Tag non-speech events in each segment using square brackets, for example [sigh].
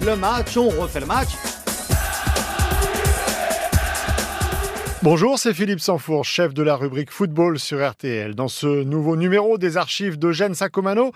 le match, on refait le match. Bonjour, c'est Philippe Sanfour, chef de la rubrique football sur RTL. Dans ce nouveau numéro des archives d'Eugène Sacomano,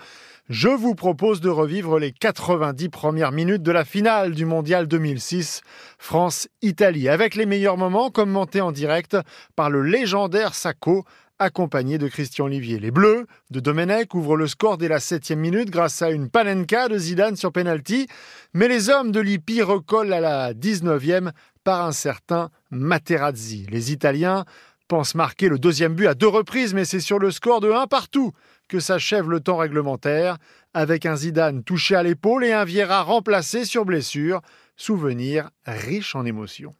je vous propose de revivre les 90 premières minutes de la finale du Mondial 2006 France-Italie, avec les meilleurs moments commentés en direct par le légendaire Sacco, accompagné de Christian Olivier. Les Bleus de Domenech ouvrent le score dès la 7 minute grâce à une panenka de Zidane sur penalty, mais les hommes de Lippi recollent à la 19e par un certain Materazzi. Les Italiens pensent marquer le deuxième but à deux reprises, mais c'est sur le score de 1 partout que s'achève le temps réglementaire, avec un Zidane touché à l'épaule et un Vieira remplacé sur blessure. Souvenir riche en émotions.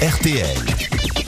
RTL,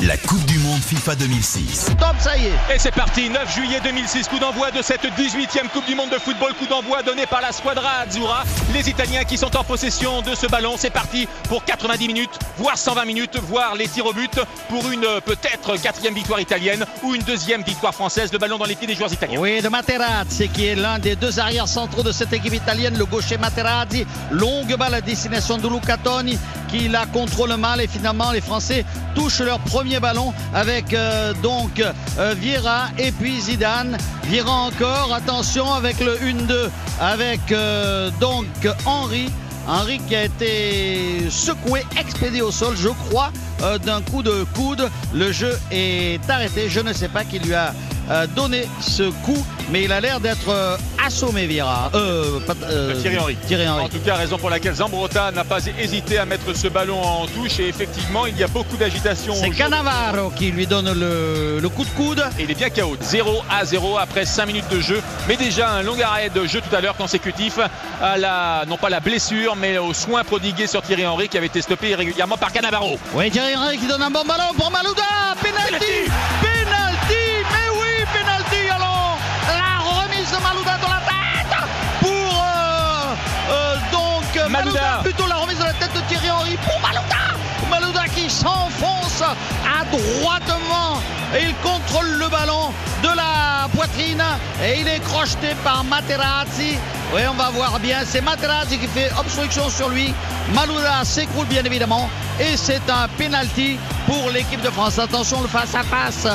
la Coupe du Monde FIFA 2006. Top, ça y est. Et c'est parti, 9 juillet 2006, coup d'envoi de cette 18e Coupe du Monde de football, coup d'envoi donné par la Squadra Azzurra. Les Italiens qui sont en possession de ce ballon, c'est parti pour 90 minutes, voire 120 minutes, voire les tirs au but pour une peut-être quatrième victoire italienne ou une deuxième victoire française. Le ballon dans les pieds des joueurs italiens. Oui, de Materazzi qui est l'un des deux arrières centraux de cette équipe italienne, le gaucher Materazzi. Longue balle à destination de Luca Toni qui la contrôle mal et finalement les Français touchent leur premier ballon avec euh, donc euh, Vieira et puis Zidane. Vieira encore, attention avec le 1-2 avec euh, donc Henri. Henri qui a été secoué, expédié au sol, je crois, euh, d'un coup de coude. Le jeu est arrêté. Je ne sais pas qui lui a euh, donné ce coup, mais il a l'air d'être euh, assommé, Vieira. Euh, pas- euh, Thierry Henry. Thierry Henry. En tout cas, raison pour laquelle Zambrotta n'a pas hésité à mettre ce ballon en touche et effectivement, il y a beaucoup d'agitation. C'est. Cannavaro qui lui donne le, le coup de coude. Et il est bien KO. 0 à 0 après 5 minutes de jeu. Mais déjà un long arrêt de jeu tout à l'heure consécutif à la, non pas la blessure, mais aux soins prodigués sur Thierry Henry qui avait été stoppé irrégulièrement par Cannavaro. Oui, Thierry Henry qui donne un bon ballon pour Malouda. Penalty Penalty et il contrôle le ballon de la poitrine et il est crocheté par Materazzi. Oui, on va voir bien. C'est Materazzi qui fait obstruction sur lui. Malouda s'écroule bien évidemment et c'est un penalty pour l'équipe de France. Attention, le face à face.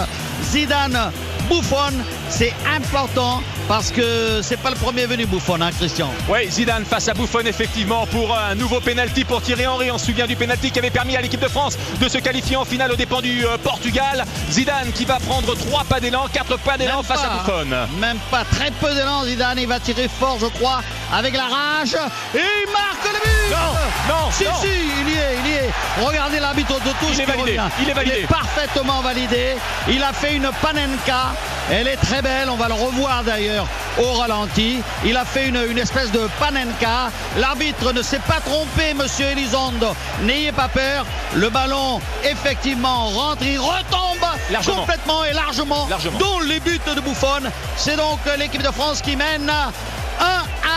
Zidane, Buffon, c'est important parce que c'est pas le premier venu Buffon, hein, Christian. Oui, Zidane face à Buffon effectivement pour un nouveau penalty pour Thierry Henry. On se souvient du penalty qui avait permis à l'équipe de France de se qualifier en finale aux dépens du euh, Portugal. Zidane qui va prendre 3 pas d'élan, 4 pas d'élan face pas, à Buffon. hein. Même pas très peu d'élan, Zidane. Il va tirer fort, je crois, avec la rage. Et il marque le but Non, non, Si, non. si, il y est, il y est. Regardez l'arbitre de touche. Il est validé, revient. il est validé. parfaitement validé. Il a fait une panenka. Elle est très belle. On va le revoir d'ailleurs au ralenti. Il a fait une, une espèce de panenka. L'arbitre ne s'est pas trompé, monsieur Elizondo. N'ayez pas peur. Le ballon, effectivement, rentre. Il retombe Largement. complètement et largement, Largement. dont les buts de Buffon. C'est donc l'équipe de France qui mène 1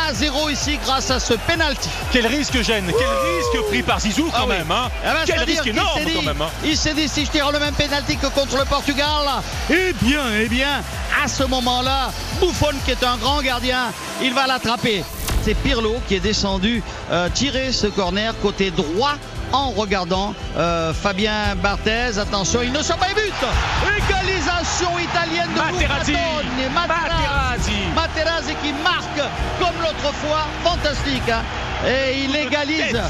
à 0 ici grâce à ce penalty. Quel risque gêne, quel risque pris par Zizou quand Ah oui. même. hein. Ah ben, quel risque énorme s'est dit- quand même. hein. Il s'est dit si je tire le même pénalty que contre le Portugal, eh bien, eh bien, à ce moment-là, Buffon qui est un grand gardien, il va l'attraper. C'est Pirlo qui est descendu euh, tirer ce corner côté droit en regardant euh, Fabien Barthez. Attention, il ne sort pas les buts. Égalisation italienne de Materazzi. Materazzi. Materazzi qui marque comme l'autre fois, fantastique. hein. Et il égalise tête,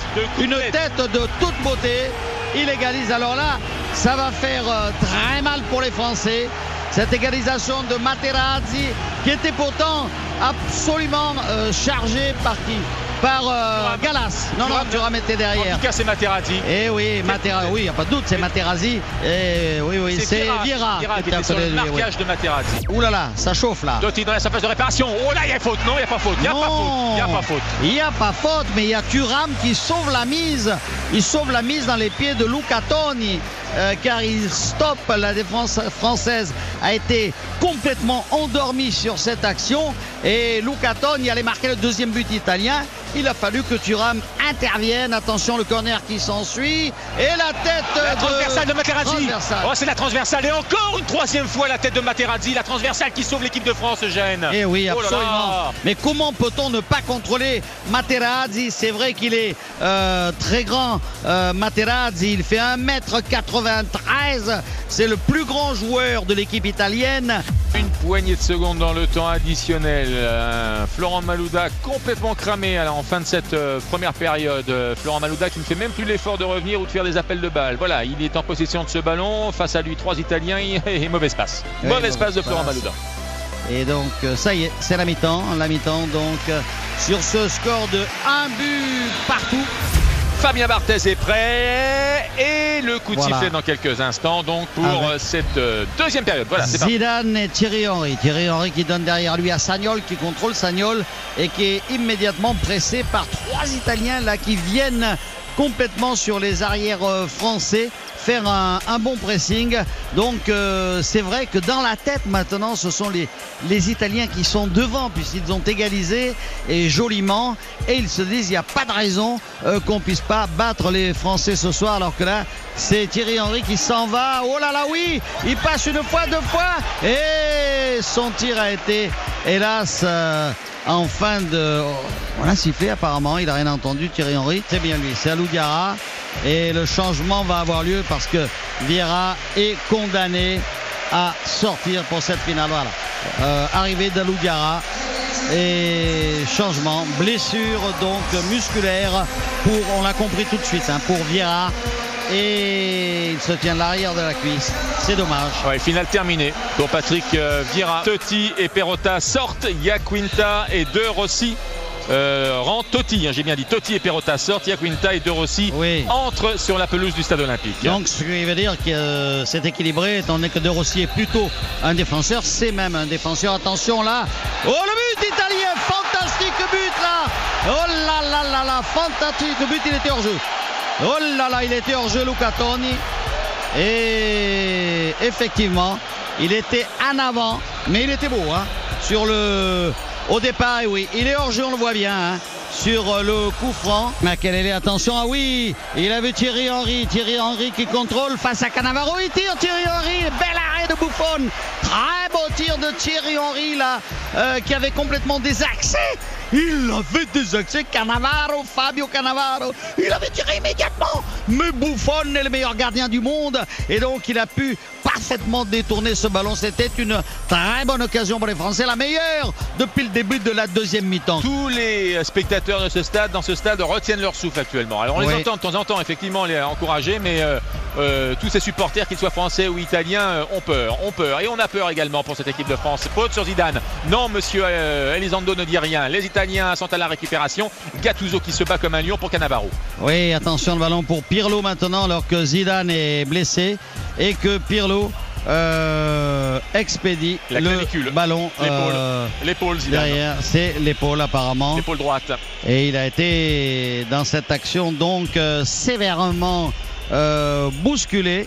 une tête. tête de toute beauté. Il égalise. Alors là, ça va faire euh, très mal pour les Français. Cette égalisation de Materazzi, qui était pourtant absolument euh, chargé par qui? Par euh. Galas. Non, non, Thuram. Était En derrière. tout cas, c'est Materazzi. Eh oui, Materazzi, oui, il n'y a pas de doute, c'est Materazzi. Et oui, oui, c'est Vieira. Vieira qui était sur le oui, marquage de Materazzi. Ouh là là, ça chauffe là. Dans sa phase de réparation. Oh là, il y a faute. Non, il n'y a pas faute. Il n'y a pas faute. Il n'y a pas faute. Il n'y a pas faute, mais il y a Thuram qui sauve la mise. Il sauve la mise dans les pieds de Luca Toni. euh, car il stoppe la défense française a été complètement endormie sur cette action Et Luca Toni allait marquer le deuxième but italien. Il a fallu que Thuram intervienne. Attention, le corner qui s'ensuit. Et la tête La de... transversale de Materazzi. Transversale. Oh, c'est la transversale. Et encore une troisième fois la tête de Materazzi. La transversale qui sauve l'équipe de France, Eugène. Eh oui, Oh là absolument. là. Mais comment peut-on ne pas contrôler Materazzi? C'est vrai qu'il est euh, très grand. euh, Materazzi, il fait 1m93. C'est le plus grand joueur de l'équipe italienne. Une poignée de secondes dans le temps additionnel. Euh, Florent Malouda complètement cramé alors, en fin de cette euh, première période. Euh, Florent Malouda qui ne fait même plus l'effort de revenir ou de faire des appels de balles. Voilà, il est en possession de ce ballon. Face à lui, trois Italiens et, [laughs] et mauvaise passe. Oui, mauvaise passe de Florent passe. Malouda. Et donc, ça y est, c'est la mi-temps. La mi-temps, donc, sur ce score de 1 but partout. Fabien Barthez est prêt et le coup de Voilà. sifflet dans quelques instants donc pour Avec- euh, cette euh, deuxième période. Voilà. Zidane et Thierry Henry. Thierry Henry qui donne derrière lui à Sagnol, qui contrôle Sagnol et qui est immédiatement pressé par trois Italiens là qui viennent complètement sur les arrières euh, français faire un, bon pressing. Donc euh, c'est vrai que dans la tête maintenant, ce sont les, Italiens qui sont devant puisqu'ils ont égalisé et joliment. Et ils se disent il n'y a pas de raison euh, qu'on puisse pas battre les Français ce soir alors que là c'est Thierry Henry qui s'en va. Oh là là oui, il passe une fois, deux fois et son tir a été hélas euh, en fin de... On l'a sifflé apparemment, il n'a rien entendu Thierry Henry. C'est bien lui, c'est Alou Diarra. Et le changement va avoir lieu parce que Vieira est condamné à sortir pour cette finale. Voilà. Euh, arrivée et changement, blessure donc musculaire pour, on l'a compris tout de suite, hein, pour Vieira. Et il se tient l'arrière de la cuisse. C'est dommage. Finale terminée pour Patrick euh, Vieira. Totti et Perrotta sortent. Iaquinta et De Rossi euh, rentrent. Totti, hein, j'ai bien dit. Totti et Perrotta sortent. Iaquinta et De Rossi Oui. entrent sur la pelouse du stade olympique. Donc ce qui veut dire que euh, c'est équilibré, étant donné que De Rossi est plutôt un défenseur, c'est même un défenseur. Attention là. Oh le but italien, fantastique but là. Oh là là là là, fantastique but, il était hors jeu. Oh là là, il était hors jeu Luca Toni. Et effectivement, il était en avant, mais il était beau hein, sur le au départ, oui, il est hors jeu, on le voit bien. hein, sur euh, le coup franc. Makelele, attention, ah oui, il a vu Thierry Henry, Thierry Henry qui contrôle face à Cannavaro, il tire Thierry Henry, bel arrêt de Buffon, très beau tir de Thierry Henry là, euh, qui avait complètement désaxé. Il avait désaxé Cannavaro, Fabio Cannavaro, il avait tiré immédiatement. Mais Buffon est le meilleur gardien du monde et donc il a pu parfaitement détourner ce ballon. C'était une très bonne occasion pour les Français, la meilleure depuis le début de la deuxième mi-temps. Tous les spectateurs de ce stade, dans ce stade, retiennent leur souffle actuellement. Alors on les entend de temps en temps, effectivement, les encourager, mais euh, euh, tous ces supporters, qu'ils soient français ou italiens, euh, ont peur, ont peur. Et on a peur également pour cette équipe de France. Faute sur Zidane. Non, monsieur euh, Elizondo ne dit rien. Les Italiens sont à la récupération. Gattuso qui se bat comme un lion pour Cannavaro. Oui, attention le ballon pour Pirlo maintenant alors que Zidane est blessé et que Pirlo euh, expédie La le ballon L'épaule. euh, L'épaule, derrière. C'est l'épaule apparemment. L'épaule droite. Et il a été dans cette action donc euh, sévèrement bousculé.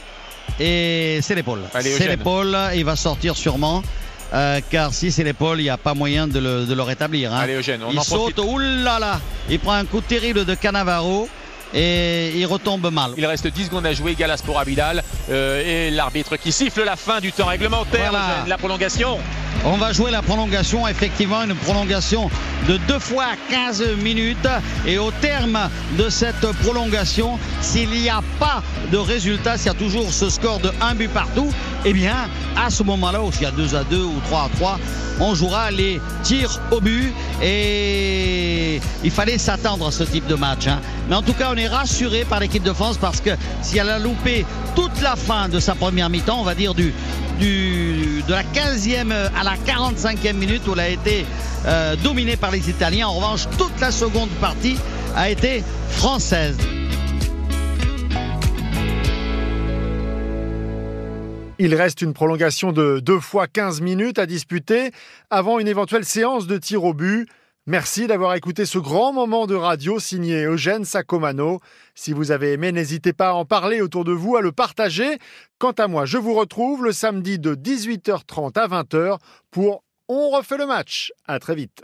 Et c'est l'épaule. C'est l'épaule. Il va sortir sûrement. euh, car si c'est l'épaule, il n'y a pas moyen de le, de le rétablir. hein. Allez, Eugène, on il en saute, oulala, il prend un coup terrible de Cannavaro et il retombe mal. Il reste 10 secondes à jouer, Galas pour Abidal. Euh, et l'arbitre qui siffle la fin du temps réglementaire. Voilà. La prolongation. On va jouer la prolongation, effectivement une prolongation de deux fois 15 minutes. Et au terme de cette prolongation, s'il n'y a pas de résultat, s'il y a toujours ce score de 1 but partout, eh bien à ce moment-là, s'il y a 2 à 2 ou 3 à 3, on jouera les tirs au but. Et il fallait s'attendre à ce type de match. hein. Mais en tout cas, on est rassuré par l'équipe de France parce que si elle a loupé toute la fin de sa première mi-temps, on va dire du, de la 15e à la 45e minute où elle a été euh, dominée par les Italiens. En revanche, toute la seconde partie a été française. Il reste une prolongation de 2 fois 15 minutes à disputer avant une éventuelle séance de tir au but. Merci d'avoir écouté ce grand moment de radio signé Eugène Sacomano. Si vous avez aimé, n'hésitez pas à en parler autour de vous, à le partager. Quant à moi, je vous retrouve le samedi de 18h30 à 20h pour on refait le match. À très vite.